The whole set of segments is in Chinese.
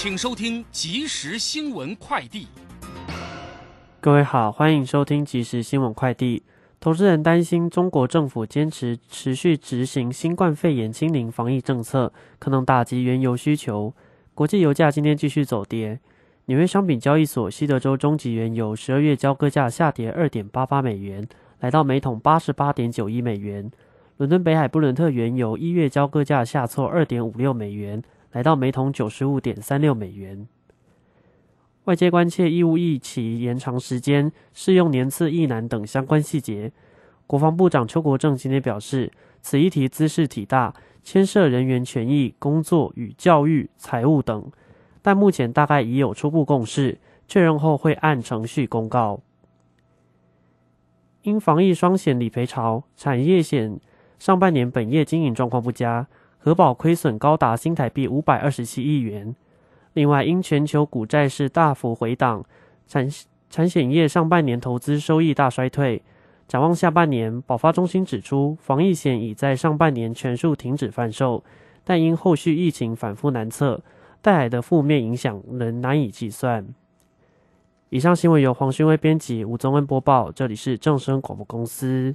请收听即时新闻快递。各位好，欢迎收听即时新闻快递。投资人担心中国政府坚持持续执行新冠肺炎清零防疫政策，可能打击原油需求。国际油价今天继续走跌。纽约商品交易所西德州中级原油十二月交割价下跌二点八八美元，来到每桶八十八点九一美元。伦敦北海布伦特原油一月交割价下挫二点五六美元，来到每桶九十五点三六美元。外界关切义务役期延长时间、适用年次役难等相关细节。国防部长邱国正今天表示，此议题姿势体大，牵涉人员权益、工作与教育、财务等。但目前大概已有初步共识，确认后会按程序公告。因防疫双险理赔潮，产业险上半年本业经营状况不佳，核保亏损高达新台币五百二十七亿元。另外，因全球股债市大幅回档，产产险业上半年投资收益大衰退。展望下半年，保发中心指出，防疫险已在上半年全数停止贩售，但因后续疫情反复难测。带来的负面影响仍难以计算。以上新闻由黄勋威编辑，吴宗恩播报。这里是正声广播公司。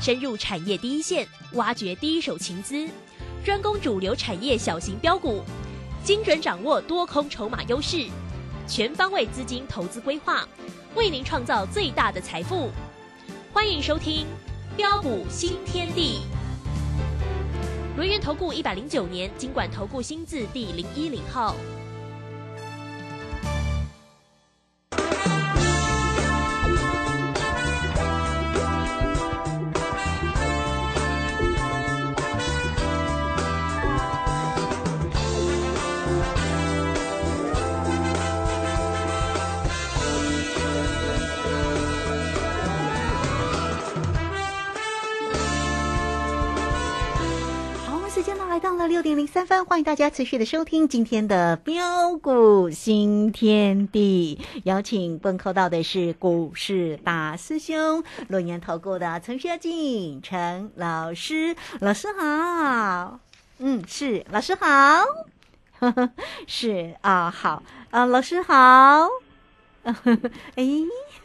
深入产业第一线，挖掘第一手情资，专攻主流产业小型标股，精准掌握多空筹码优势，全方位资金投资规划，为您创造最大的财富。欢迎收听标股新天地。轮源投顾一百零九年经管投顾新字第零一零号。三分，欢迎大家持续的收听今天的标股新天地。邀请问候到的是股市大师兄、龙年投顾的陈学进陈老师，老师好。嗯，是老师好，是啊，好啊，老师好。哎。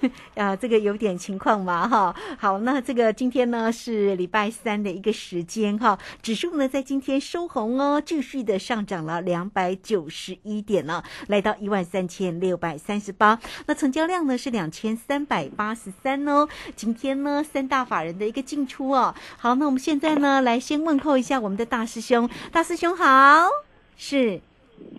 啊，这个有点情况嘛，哈。好，那这个今天呢是礼拜三的一个时间，哈。指数呢在今天收红哦，继续的上涨了两百九十一点呢，来到一万三千六百三十八。那成交量呢是两千三百八十三哦。今天呢三大法人的一个进出哦。好，那我们现在呢来先问候一下我们的大师兄，大师兄好，是，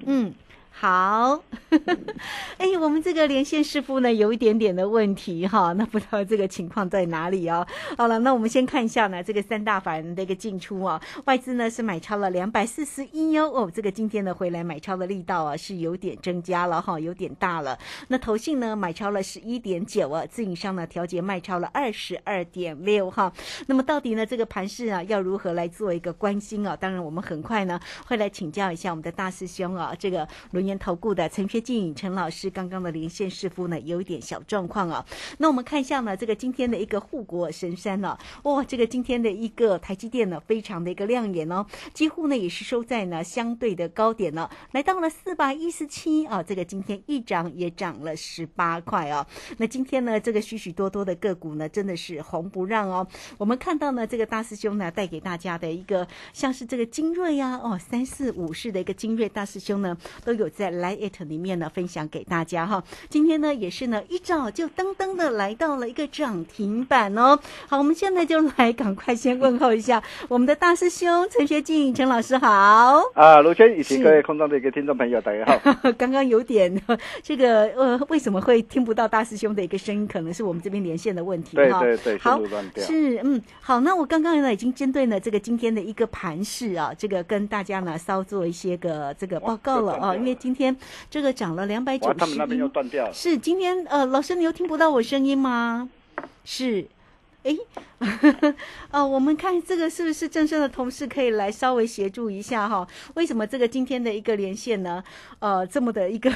嗯。好，哎，我们这个连线师傅呢有一点点的问题哈，那不知道这个情况在哪里哦。好了，那我们先看一下呢，这个三大法人的一个进出啊，外资呢是买超了两百四十一哟，哦，这个今天呢回来买超的力道啊是有点增加了哈，有点大了。那投信呢买超了十一点九啊，自营商呢调节卖超了二十二点六哈。那么到底呢这个盘势啊要如何来做一个关心啊？当然我们很快呢会来请教一下我们的大师兄啊，这个轮研。投顾的陈学进陈老师刚刚的连线师傅呢，有一点小状况啊。那我们看一下呢，这个今天的一个护国神山呢，哇，这个今天的一个台积电呢，非常的一个亮眼哦，几乎呢也是收在呢相对的高点呢，来到了四百一十七啊。这个今天一涨也涨了十八块哦。那今天呢，这个许许多多的个股呢，真的是红不让哦。我们看到呢，这个大师兄呢带给大家的一个像是这个精锐呀，哦，三四五式的一个精锐大师兄呢，都有在。来 it 里面呢。分享给大家哈。今天呢也是呢一早就噔噔的来到了一个涨停板哦。好，我们现在就来赶快先问候一下 我们的大师兄陈学进陈老师好。啊，卢轩以及各位空中的一个听众朋友，大家好。刚刚有点这个呃，为什么会听不到大师兄的一个声音？可能是我们这边连线的问题哈。对对对，好。是，嗯，好，那我刚刚呢已经针对呢这个今天的一个盘势啊，这个跟大家呢稍做一些个这个报告了啊，因为今天这个涨了两百九，十他们那边又一，断掉了。是今天呃，老师你又听不到我声音吗？是。诶，哦，我们看这个是不是正生的同事可以来稍微协助一下哈？为什么这个今天的一个连线呢？呃，这么的一个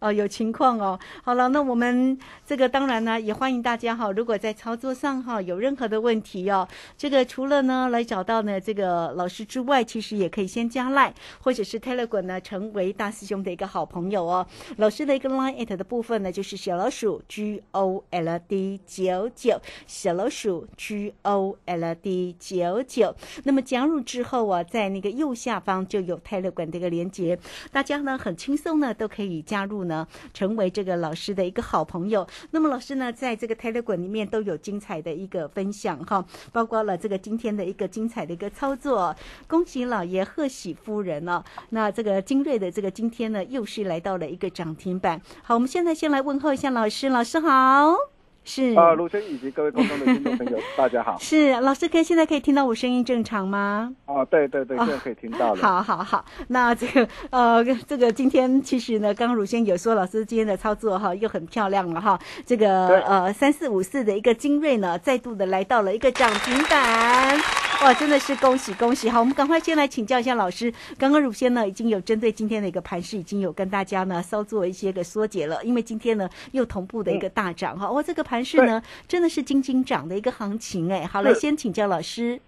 呃有情况哦。好了，那我们这个当然呢也欢迎大家哈，如果在操作上哈有任何的问题哦，这个除了呢来找到呢这个老师之外，其实也可以先加赖或者是 Telegram 呢成为大师兄的一个好朋友哦。老师的一个 Line at 的部分呢就是小老鼠 G O L D 九九，小老鼠数 G O L D 九九。那么加入之后啊，在那个右下方就有 tele 馆的一个连接，大家呢很轻松呢都可以加入呢，成为这个老师的一个好朋友。那么老师呢，在这个 tele 馆里面都有精彩的一个分享哈，包括了这个今天的一个精彩的一个操作。恭喜老爷，贺喜夫人哦。那这个精锐的这个今天呢，又是来到了一个涨停板。好，我们现在先来问候一下老师，老师好。是啊，卢生以及各位空中的听众朋友，大家好。是老师，可以现在可以听到我声音正常吗？啊，对对对，现在可以听到了。好好好，那这个呃，这个今天其实呢，刚刚乳先有说，老师今天的操作哈又很漂亮了哈。这个呃三四五四的一个精锐呢，再度的来到了一个涨停板，哇，真的是恭喜恭喜！好，我们赶快先来请教一下老师。刚刚乳先呢已经有针对今天的一个盘势，已经有跟大家呢稍做一些个缩解了，因为今天呢又同步的一个大涨哈，哇，这个盘市呢真的是金金涨的一个行情哎。好，来是先请教老师。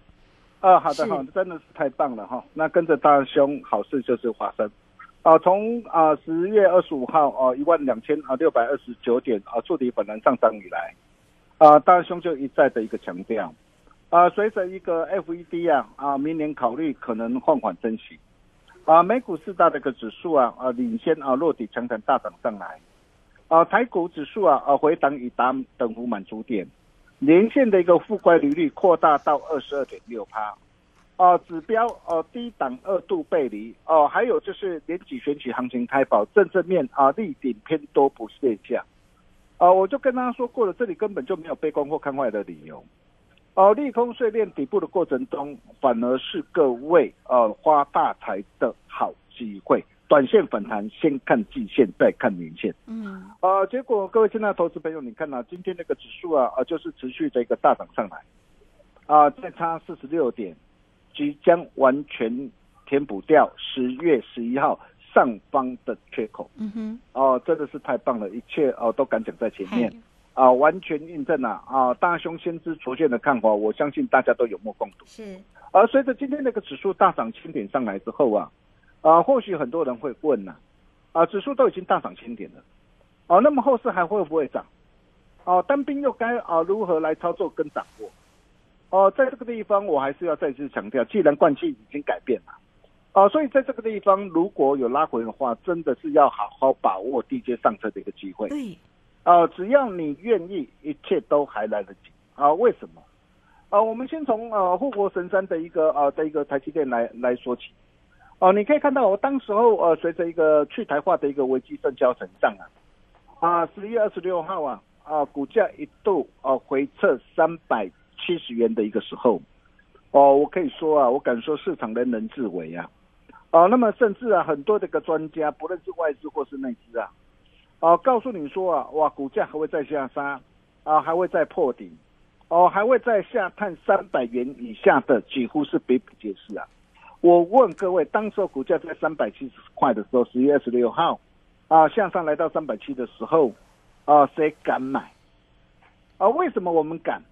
啊，好的是好的，真的是太棒了哈。那跟着大兄，好事就是发生。啊，从啊十月二十五号啊一万两千啊六百二十九点啊触底反弹上涨以来，啊大兄就一再的一个强调，啊随着一个 FED 啊啊明年考虑可能放缓升息，啊美股四大的一个指数啊啊领先啊落底强弹大涨上来，啊台股指数啊啊回档已达等幅满足点。年线的一个负乖离率扩大到二十二点六趴，哦，指标哦低档二度背离哦，还有就是年底选举行情开跑，政治面啊力顶偏多不现象，啊，我就跟他说过了，这里根本就没有悲观或看坏的理由，哦，利空碎裂底部的过程中，反而是各位呃发大财的好机会。短线反弹，先看季线，再看年线。嗯呃，结果各位亲爱的投资朋友，你看啊，今天那个指数啊，啊，就是持续的一个大涨上来，啊，再差四十六点，即将完全填补掉十月十一号上方的缺口。嗯哼，哦、真的是太棒了，一切哦、都敢讲在前面嗨啊、完全印证了啊大兄先知出现的看法，我相信大家都有目共睹。是而随着今天那个指数大涨千点上来之后啊，啊，或许很多人会问呐、啊，指数都已经大涨千点了，哦、那么后市还会不会涨？哦、单兵又该啊如何来操作跟掌握？哦、在这个地方我还是要再次强调，既然惯性已经改变了，哦、所以在这个地方如果有拉回的话，真的是要好好把握低阶上车的一个机会。对，啊，只要你愿意，一切都还来得及啊！为什么？啊，我们先从呃护国神山的一个啊的一个台积电来来说起。哦、你可以看到，我当时候呃随着一个去台化的一个危机正交成上啊，啊十一月二十六号啊啊股价一度呃回撤三百七十元的一个时候，哦，我可以说啊，我敢说市场人人自危啊。哦，那么甚至啊，很多的一个专家，不论是外资或是内资啊，哦，告诉你说啊，哇，股价还会再下杀，啊，还会再破底，哦，还会再下探三百元以下的，几乎是比比皆是啊。我问各位，当时候股价在三百七十块的时候，十月二十六号，啊，向上来到三百七的时候，啊，谁敢买？啊，为什么我们敢？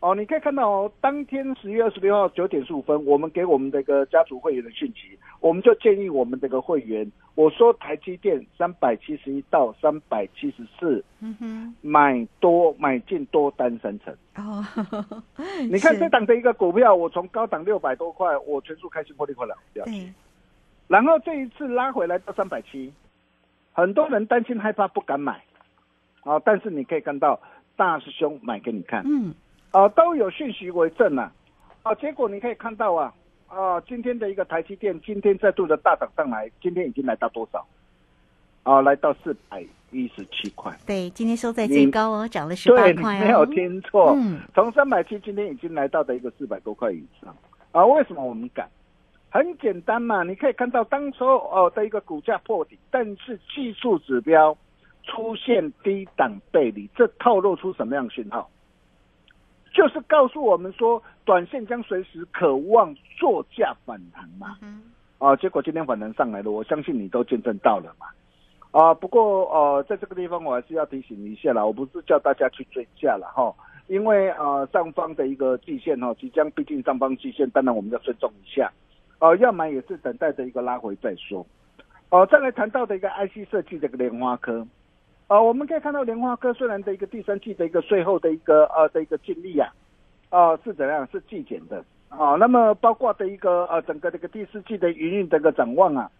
哦，你可以看到哦，当天十月二十六号九点十五分，我们给我们的一个家族会员的讯息，我们就建议我们这个会员，我说台积电三百七十一到三百七十四，嗯哼，买多买进多单三成。哦，你看是。这档的一个股票，我从高档六百多块，我全数开心获利快了，不要对，然后这一次拉回来到三百七，很多人担心害怕不敢买，啊，但是你可以看到大师兄买给你看，嗯，啊，都有讯息为证啊，啊，结果你可以看到啊，啊，今天的一个台积电今天再度的大涨上来，今天已经来到多少？啊，来到四百一十七块。对，今天收在最高哦，涨了十八块哦。没有听错，嗯从三百七今天已经来到的一个四百多块以上啊。为什么我们敢？很简单嘛，你可以看到当时候哦的一个股价破底，但是技术指标出现低档背离，这透露出什么样的讯号？就是告诉我们说，短线将随时渴望作价反弹嘛。嗯啊，结果今天反弹上来了，我相信你都见证到了嘛。啊，不过呃，在这个地方我还是要提醒一下啦，我不是叫大家去追价了哈，因为呃上方的一个季线哈，即将逼近上方季线，当然我们要尊重一下。哦、要买也是等待着一个拉回再说。哦、再来谈到的一个 IC 设计的一个莲花科，啊、我们可以看到莲花科虽然的一个第三季的一个税后的一个呃的一个净利啊，啊、是怎样是季减的啊、那么包括的一个呃整个这个第四季的营运的一个展望啊，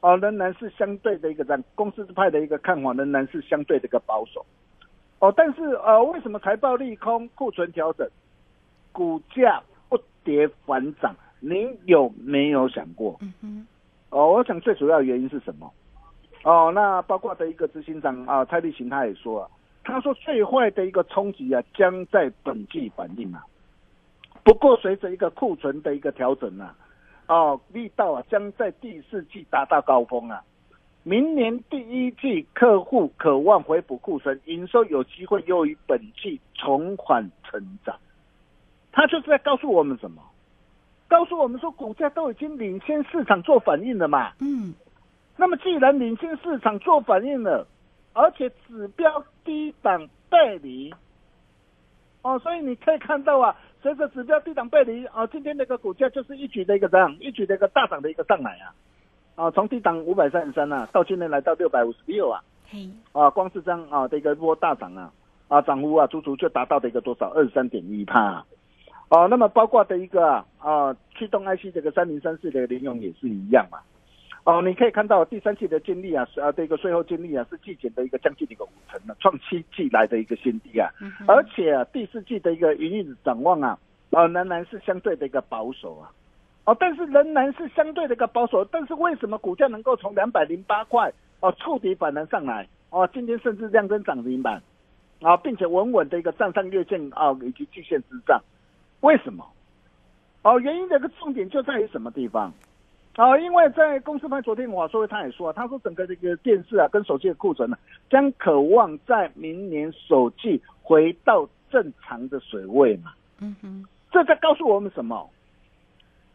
啊、仍然是相对的一个展公司派的一个看法仍然是相对的一个保守。哦，但是呃，为什么财报利空、库存调整、股价不跌反涨？您有没有想过？嗯哼，哦，我想最主要原因是什么？哦，那包括的一个执行长啊，蔡立行他也说啊，他说最坏的一个冲击啊，将在本季反映啊。不过随着一个库存的一个调整啊，哦，力道啊将在第四季达到高峰啊。明年第一季客户渴望回补库存，营收有机会优于本季重返成长。他就是在告诉我们什么？告诉我们说，股价都已经领先市场做反应了嘛。嗯，那么既然领先市场做反应了，而且指标低档背离，哦，所以你可以看到啊，随着指标低档背离啊，今天那个股价就是一举的一个这样，一举的一个大涨的一个上来啊，啊，从低档五百三十三啊，到今天来到六百五十六啊，嘿，啊，光是这样啊的一个波大涨啊，啊，涨幅啊，足足就达到的一个多少二十三点一帕啊。哦，那么包括的一个啊，啊驱动 IC 这个三零三四的联用也是一样嘛。哦，你可以看到第三季的净利啊，是啊，这个税后净利啊是季减的一个将近一个五成的，创七季来的一个新低啊。嗯而且啊，第四季的一个营运展望啊，啊仍然是相对的一个保守啊。哦，但是仍然是相对的一个保守，但是为什么股价能够从两百零八块哦触底反弹上来？哦，今天甚至量增涨停板，啊，并且稳稳的一个站上月线啊以及季线之上，为什么？哦，原因的一个重点就在于什么地方？哦，因为在公司派昨天华硕他也说，他说整个这个电视啊跟手机的库存呢、将渴望在明年首季回到正常的水位嘛。嗯哼，这在告诉我们什么？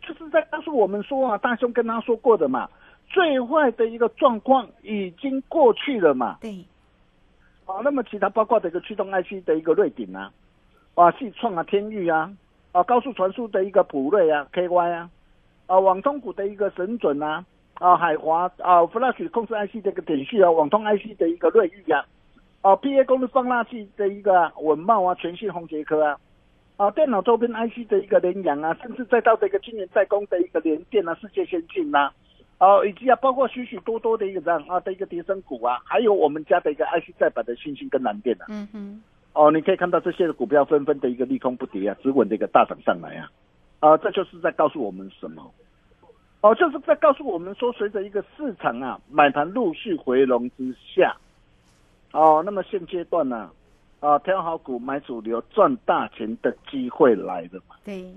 就是在告诉我们说啊，大兄跟他说过的嘛，最坏的一个状况已经过去了嘛。对，啊，那么其他包括的一个驱动 IC 的一个瑞鼎啊，啊，系创啊，天域啊，啊，高速传输的一个普瑞啊，KY 啊，啊，网通股的一个神准啊，啊，海华啊，Flash 控制 IC 的一个点序啊，网通 IC 的一个瑞昱啊，啊，PA 功率放大器的一个稳茂啊，全信宏杰科啊。啊，电脑周边 IC 的一个联阳啊，甚至再到这个今年在工的一个联电啊，世界先进呐、啊，以及啊，包括许许多多的一个这样啊的一个叠升股啊，还有我们家的一个 IC 再版的星星跟蓝电啊，嗯哼，哦，你可以看到这些的股票纷纷的一个利空不跌啊，只稳的一个大涨上来啊，啊，这就是在告诉我们什么？哦，就是在告诉我们说，随着一个市场啊买盘陆续回笼之下，哦，那么现阶段呢、啊，挑好股买主流赚大钱的机会来了嘛。对，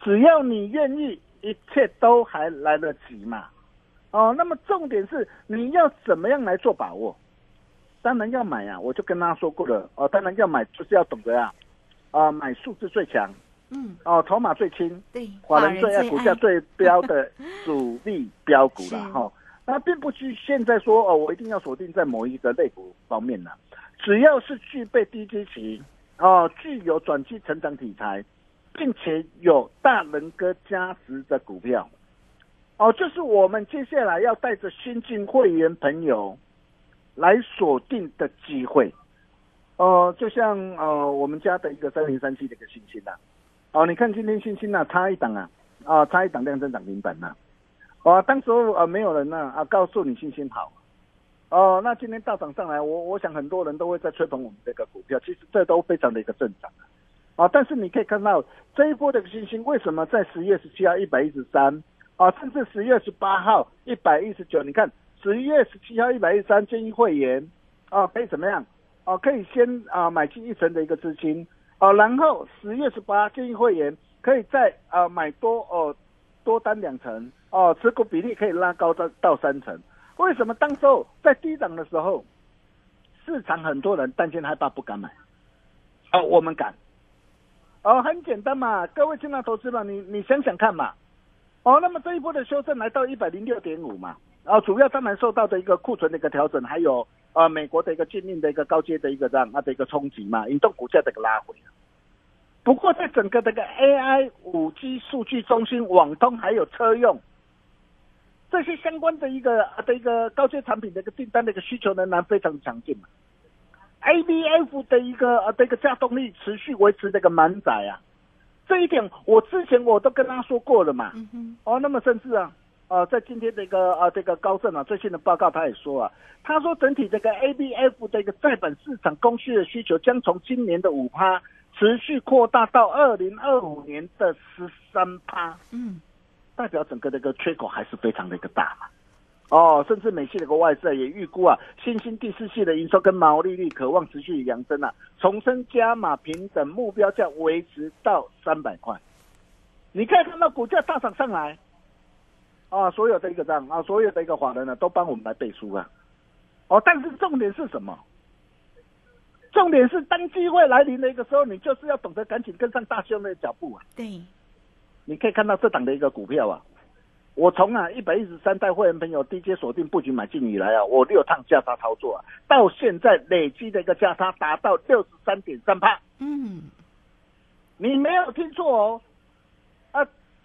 只要你愿意，一切都还来得及嘛。哦，那么重点是你要怎么样来做把握？当然要买啊，我就跟他说过了。哦，当然要买，就是要懂得啊，啊，买数字最强，嗯，哦，筹码最轻，对，法人最爱、股价最标的主力标股 是了哈。那并不局现在说哦，我一定要锁定在某一个类股方面呢。只要是具备低基期，哦，具有短期成长题材，并且有大人哥加持的股票，哦，就是我们接下来要带着新进会员朋友来锁定的机会。呃，就像呃我们家的一个三零三七的一个星星呐、哦，你看今天信心呐、差一档啊，啊差一档量增涨停板呐、啊，当时候啊没有人呐啊告诉你信心好，哦，那今天大涨上来，我我想很多人都会在吹捧我们这个股票，其实这都非常的一个正常啊。但是你可以看到这一波的星星为什么在十月十七号一百一十三啊，甚至十月十八号一百一十九，你看十一月十七号一百一十三建议会员啊可以怎么样啊？可以先啊买进一成的一个资金哦，然后十月十八建议会员可以再啊买多哦多单两成哦，持股比例可以拉高到到三成。为什么当时候在低档的时候，市场很多人担心害怕不敢买，哦，我们敢，哦，很简单嘛，各位进来投资嘛，你你想想看嘛，哦，那么这一波的修正来到一百零六点五嘛，啊，主要当然受到的一个库存的一个调整，还有呃美国的一个禁令的一个高阶的一个这样它的一个冲击嘛，引动股价的一个拉回。不过在整个这个 AI、五 G、数据中心、网通还有车用。这些相关的一个的一个高阶产品的一个订单的一个需求仍然非常强劲嘛，A B F 的一个呃的一个加动力持续维持这个满载啊，这一点我之前我都跟他说过了嘛，哦，那么甚至啊，呃，在今天的一个呃这个高盛啊最新的报告他也说啊，他说整体这个 A B F 的一个在本市场供需的需求将从今年的五趴持续扩大到二零二五年的十三趴，嗯。代表整个这个缺口还是非常的一个大嘛，哦，甚至美系的一个外资也预估啊，新兴第四季的营收跟毛利率渴望持续扬升啊，重申加码平等目标价维持到三百块，你可以看到股价大涨上来，啊，所有的一个账啊，所有的一个法人呢都帮我们来背书啊，哦，但是重点是什么？重点是当机会来临的一个时候，你就是要懂得赶紧跟上大兄的脚步啊，对。你可以看到这档的一个股票啊，我从啊一百一十三代会员朋友低阶锁定布局买进以来啊，我六趟价差操作啊，到现在累积的一个价差达到六十三点三帕。嗯，你没有听错哦，啊，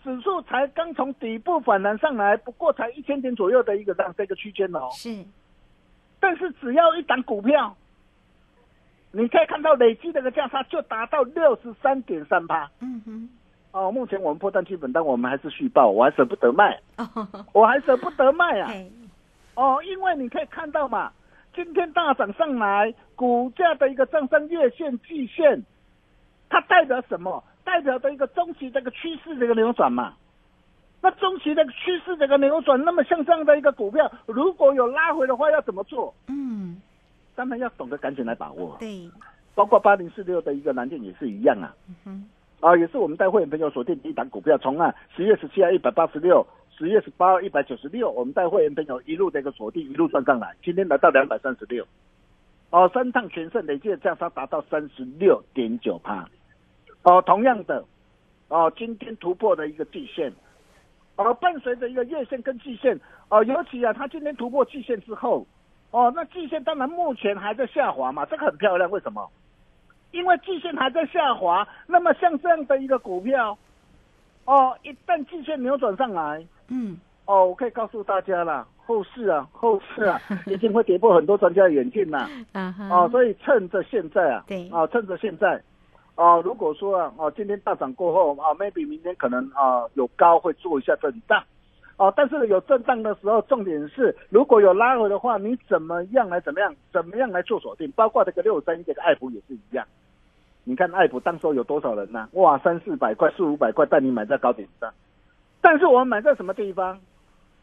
指数才刚从底部反弹上来，不过才一千点左右的一个这样这个区间哦。是，但是只要一档股票，你可以看到累积的个价差就达到六十三点三八。嗯哼。哦，目前我们破单基本单，我们还是续报，我还舍不得卖，我还舍不得卖啊！哦，因为你可以看到嘛，今天大涨上来，股价的一个上升月线、季线，它代表什么？代表的一个中期这个趋势这个扭转嘛。那中期这个趋势这个扭转，那么像这样的一个股票，如果有拉回的话，要怎么做？嗯，当然要懂得赶紧来把握。对，包括八零四六的一个蓝电也是一样啊。嗯啊，也是我们带会员朋友锁定第一档股票，从啊十月十七号一百八十六，十月十八号一百九十六，我们带会员朋友一路的一个锁定，一路赚上来，今天来到两百三十六，哦，三趟全胜，累计的价差达到三十六点九帕，哦，同样的，哦，今天突破的一个季线，哦，伴随着一个月线跟季线，哦，尤其啊，它今天突破季线之后，哦，那季线当然目前还在下滑嘛，这个很漂亮，为什么？因为季线还在下滑，那么像这样的一个股票，哦，一旦季线扭转上来，嗯，哦，我可以告诉大家了，后市啊，后市啊，一定会跌破很多专家的眼镜呐，啊，哦，所以趁着现在啊，对，啊，趁着现在，哦，如果说啊，哦，今天大涨过后啊，maybe 明天可能啊有高会做一下震荡，哦，但是有震荡的时候，重点是如果有拉回的话，你怎么样来怎么样，怎么样来做锁定，包括这个六三这个爱普也是一样。你看爱普当时有多少人呢？哇，三四百块、四五百块带你买在高点上，但是我们买在什么地方？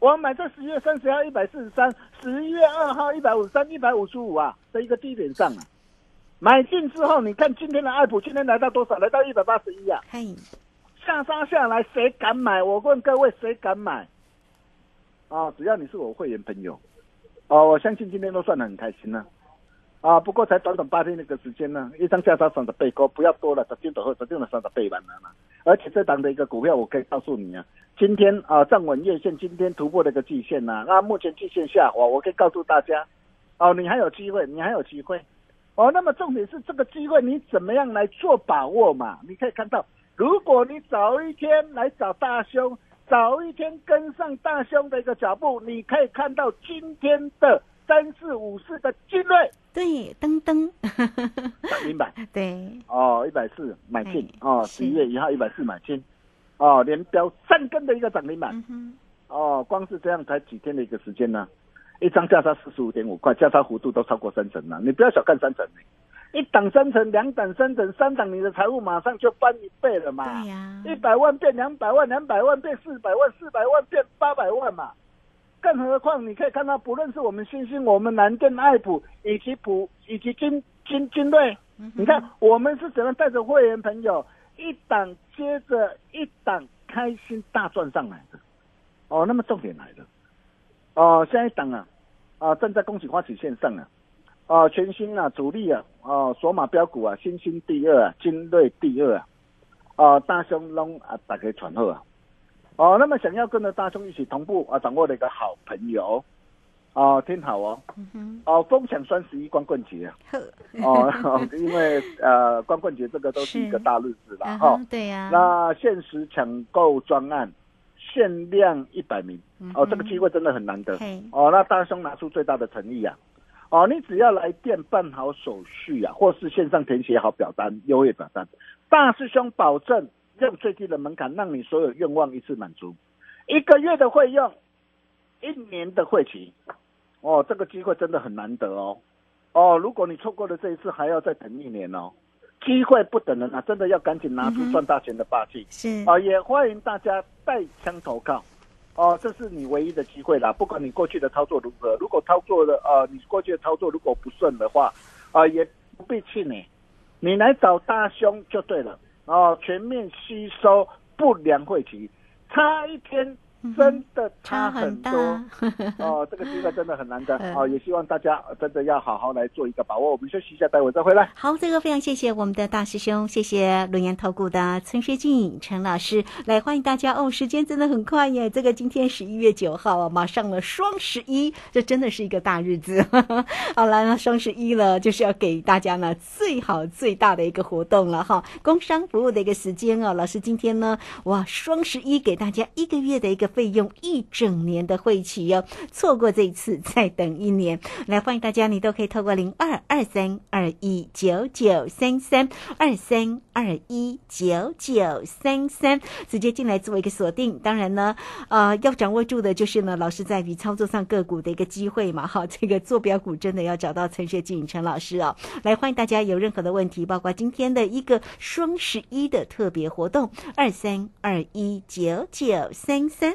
我们买在十月三十号一百四十三，十一月二号一百五十三、一百五十五啊的一个低点上啊。买进之后，你看今天的爱普今天来到多少？来到一百八十一啊。嘿，下杀下来谁敢买？我问各位谁敢买？啊，只要你是我会员朋友，哦，我相信今天都算得很开心了。啊，不过才短短八天那个时间呢，一张价差上的倍高，不要多了，十天左后十天的上的倍完了嘛。而且这档的一个股票，我可以告诉你啊，今天啊站稳月线，今天突破了一个季线呐。那目前季线下滑，我可以告诉大家，哦，你还有机会，你还有机会。哦，那么重点是这个机会你怎么样来做把握嘛？你可以看到，如果你早一天来找大兄，早一天跟上大兄的一个脚步，你可以看到今天的三四五四的精锐。对，噔噔，涨停板，对，哦，一百四买进，哦，十一月一号一百四买进，哦，连标三根的一个涨停板，哦，光是这样才几天的一个时间呢？一张价差四十五点五块，价差幅度都超过三成了。你不要小看三成呢、一档三成，两档三成，三档你的财务马上就翻一倍了嘛。对呀，一百万变两百万，两百万变四百万，四百万变八百万嘛。更何况你可以看到，不论是我们新兴、我们南电、爱普以及普以及金金金瑞，你看我们是怎么带着会员朋友一档接着一档开心大赚上来的。哦，那么重点来了，哦，下一档啊，啊正在恭喜花旗线上啊，啊全新啊主力啊，哦索马标股啊，新兴第二啊，金瑞第二啊，啊大兄龙啊打开传后啊，哦，那么想要跟着大兄一起同步啊掌握的一个好朋友，哦听好哦，嗯哦疯抢双十一光棍节哦，因为呃光棍节这个都是一个大日子啦啊哈、哈。对呀，那限时抢购专案，限量一百名。哦，这个机会真的很难得。哦。那大兄拿出最大的诚意啊，哦，你只要来店办好手续啊，或是线上填写好表单、优惠表单，大师兄保证用最低的门槛，让你所有愿望一次满足，一个月的会用，一年的会期，哦，这个机会真的很难得哦。哦，如果你错过了这一次，还要再等一年哦。机会不等人啊，真的要赶紧拿出赚大钱的霸气。是啊，也欢迎大家带枪投靠。哦，这是你唯一的机会啦！不管你过去的操作如何，如果操作的呃，你过去的操作如果不顺的话，啊、也不必气馁，你来找大兄就对了。哦，全面吸收不良晦气，差一天真的差很多。哦，这个机会真的很难得嗯哦，也希望大家呃真的要好好来做一个把握。我们休息一下，待会再回来。好，这个非常谢谢我们的大师兄，谢谢轮研投顾的陈学进陈老师，来欢迎大家哦。时间真的很快耶，这个今天十一月九号啊，马上了双十一，这真的是一个大日子。好了，那双十一了，就是要给大家呢最好最大的一个活动了哈，工商服务的一个时间哦。老师今天呢，哇，双十一给大家一个月的一个费用，一整年的会期哦，错过这一次再等一年。来欢迎大家，你都可以透过零二二三二一九九三三二三二一九九三三直接进来做一个锁定。当然呢，呃，要掌握住的就是呢，老师在于操作上个股的一个机会嘛，哈，这个坐标股真的要找到陈学进陈老师哦。来欢迎大家有任何的问题，包括今天的一个双十一的特别活动，二三二一九九三三，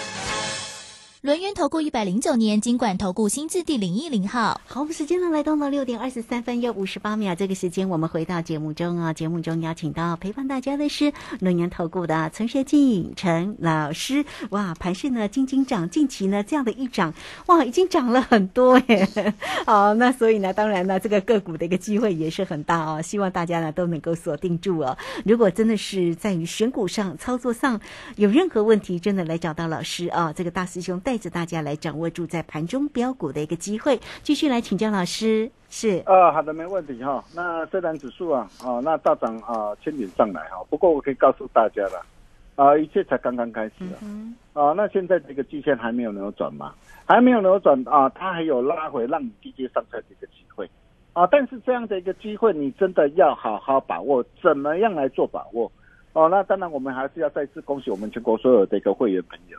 轮源投顾一百零九年经管投顾新字第零一零号。好，我们时间呢来到了六点二十三分又五十八秒，这个时间我们回到节目中啊，节目中邀请到陪伴大家的是龙年投顾的陈学进陈老师。哇，盘势呢金金涨，近期呢这样的一涨，哇，已经涨了很多耶。好，那所以呢，当然呢，这个个股的一个机会也是很大哦，希望大家呢都能够锁定住哦。如果真的是在于选股上、操作上有任何问题，真的来找到老师啊，这个大师兄带着大家来掌握住在盘中标股的一个机会。继续来请教老师，是呃，好的，没问题哈。那虽然指数啊，啊，那大涨啊，千点上来哈，不过我可以告诉大家了，啊，一切才刚刚开始啊。嗯啊，那现在这个季线还没有扭转嘛？还没有扭转啊，它还有拉回让你低阶上车的一个机会啊。但是这样的一个机会，你真的要好好把握。怎么样来做把握？哦、那当然，我们还是要再次恭喜我们全国所有的一个会员朋友。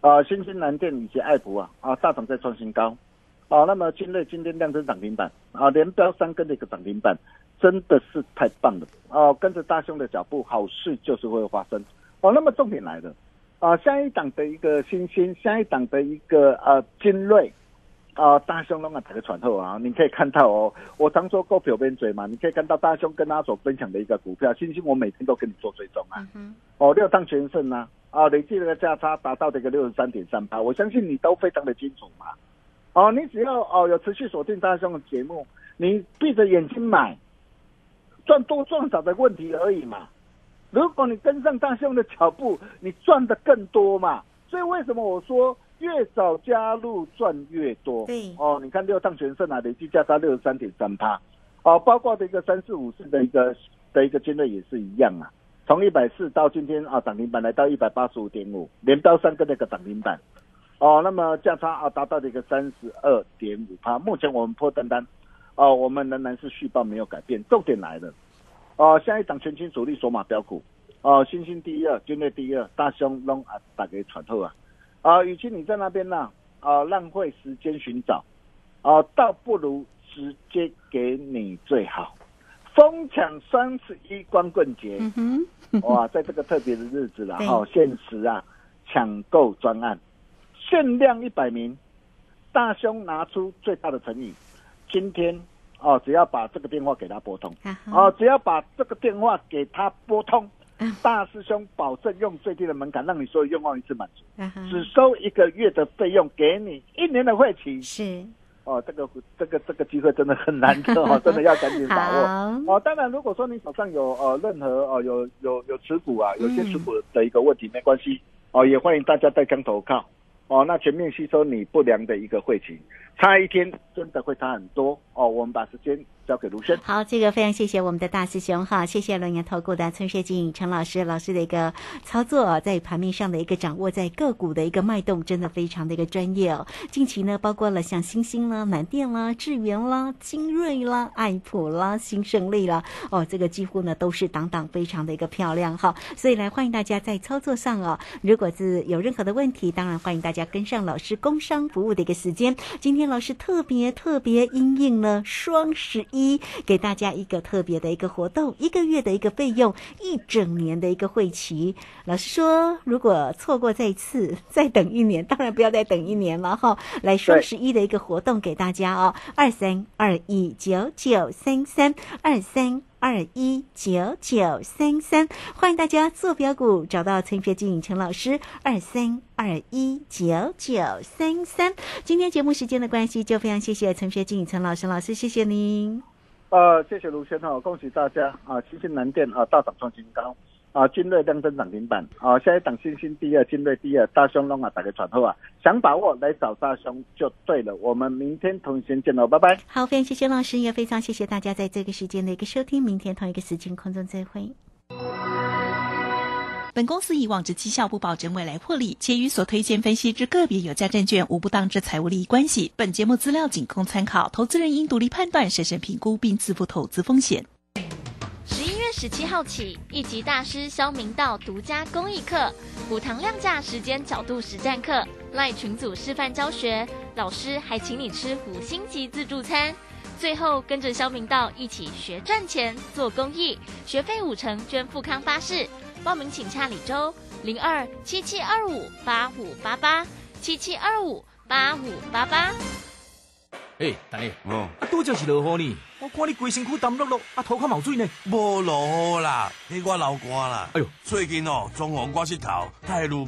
啊，新兴南电以及爱普啊，啊，大涨再创新高。啊，那么金瑞今天亮灯涨停板啊，连标三根的一个涨停板，真的是太棒了啊！跟着大兄的脚步，好事就是会发生哦。那么重点来了啊，下一档的一个新星，下一档的一个呃金瑞啊，大兄龙啊，打个传后啊，你可以看到哦，我常说够表边嘴嘛，你可以看到大兄跟他所分享的一个股票，星星我每天都跟你做追踪啊，哦，六档全胜啊，啊，累计那个价差达到这个六十三点三八，我相信你都非常的清楚嘛。哦，你只要哦有持续锁定大兄的节目，你闭着眼睛买。赚多赚少的问题而已嘛。如果你跟上大兄的脚步，你赚的更多嘛。所以为什么我说越早加入赚越多？对哦，你看六趟全胜啊，累计价差六十三点三八。哦，包括的一个三四五四的一个的一个金锐也是一样啊。从一百四到今天啊，涨停板来到一百八十五点五，连标三个那个涨停板。哦，那么价差啊达到了一个三十二点五趴。目前我们破单单。哦，我们仍然是续报没有改变。重点来了，哦，下一档全新主力索马标股，哦，星星第一二，军队第一二，大兄龙啊，打给传后啊，啊，与其你在那边呢，啊，浪费时间寻找，啊，倒不如直接给你最好。疯抢双十一光棍节，哇，在这个特别的日子了，哈，限时啊，抢购专案，限量一百名，大兄拿出最大的诚意，今天。哦，只要把这个电话给他拨通，哦，只要把这个电话给他拨通，大师兄保证用最低的门槛，让你所有愿望一次满足，只收一个月的费用，给你一年的会期。是，哦，这个这个这个机会真的很难得哦，真的要赶紧把握。哦，当然，如果说你手上有呃任何哦有有有持股啊，有些持股的一个问题，没关系，哦，也欢迎大家带枪投靠。哦，那全面吸收你不良的一个汇情，差一天真的会差很多哦。我们把时间。交给卢生。好，这个非常谢谢我们的大师兄哈，谢谢龙岩投顾的陈学景陈老师老师的一个操作，在盘面上的一个掌握，在个股的一个脉动，真的非常的一个专业哦。近期呢，包括了像星星啦、南电啦、智源啦、精锐啦、爱普啦、新胜利啦，哦，这个几乎呢都是档档非常的一个漂亮哈。所以来欢迎大家在操作上哦，如果是有任何的问题，当然欢迎大家跟上老师工商服务的一个时间。今天老师特别特别应应了双十一。给大家一个特别的一个活动，一个月的一个费用，一整年的一个会期。老师说，如果错过这一次，再等一年，当然不要再等一年了哈。来双十一的一个活动给大家哦，二三二一九九三三二三。二一九九三三，欢迎大家坐标股找到陈学静陈老师，二三二一九九三三。今天节目时间的关系，就非常谢谢陈学静陈老师老师，谢谢您。呃，谢谢卢先生，恭喜大家啊！新兴南电啊，大涨创新高。啊，金瑞量增涨停板啊！下一档星星第二，金瑞第二，大兄龙啊，打个传呼啊！想把握来找大兄就对了。我们明天同一时间见喽，拜拜。好，非常谢谢老师，也非常谢谢大家在这个时间的一个收听。明天同一个时间空中再会。本公司以往之绩效不保证未来获利，且与所推荐分析之个别有价证券无不当之财务利益关系。本节目资料仅供参考，投资人应独立判断、审慎评估并自负投资风险。十七号起，一级大师肖明道独家公益课，五堂量价时间角度实战课，赖群组示范教学，老师还请你吃五星级自助餐。最后跟着肖明道一起学赚钱、做公益，学费五成捐富康巴士。报名请洽李周零二七七二五八五八八七七二五八五八八。哎，大爷，哦，啊，拄就是落雨呢。我看你规身躯湿漉漉，啊，头壳冒水呢。无落雨啦，你我流汗啦。哎呦，最近哦，中午我膝头太路。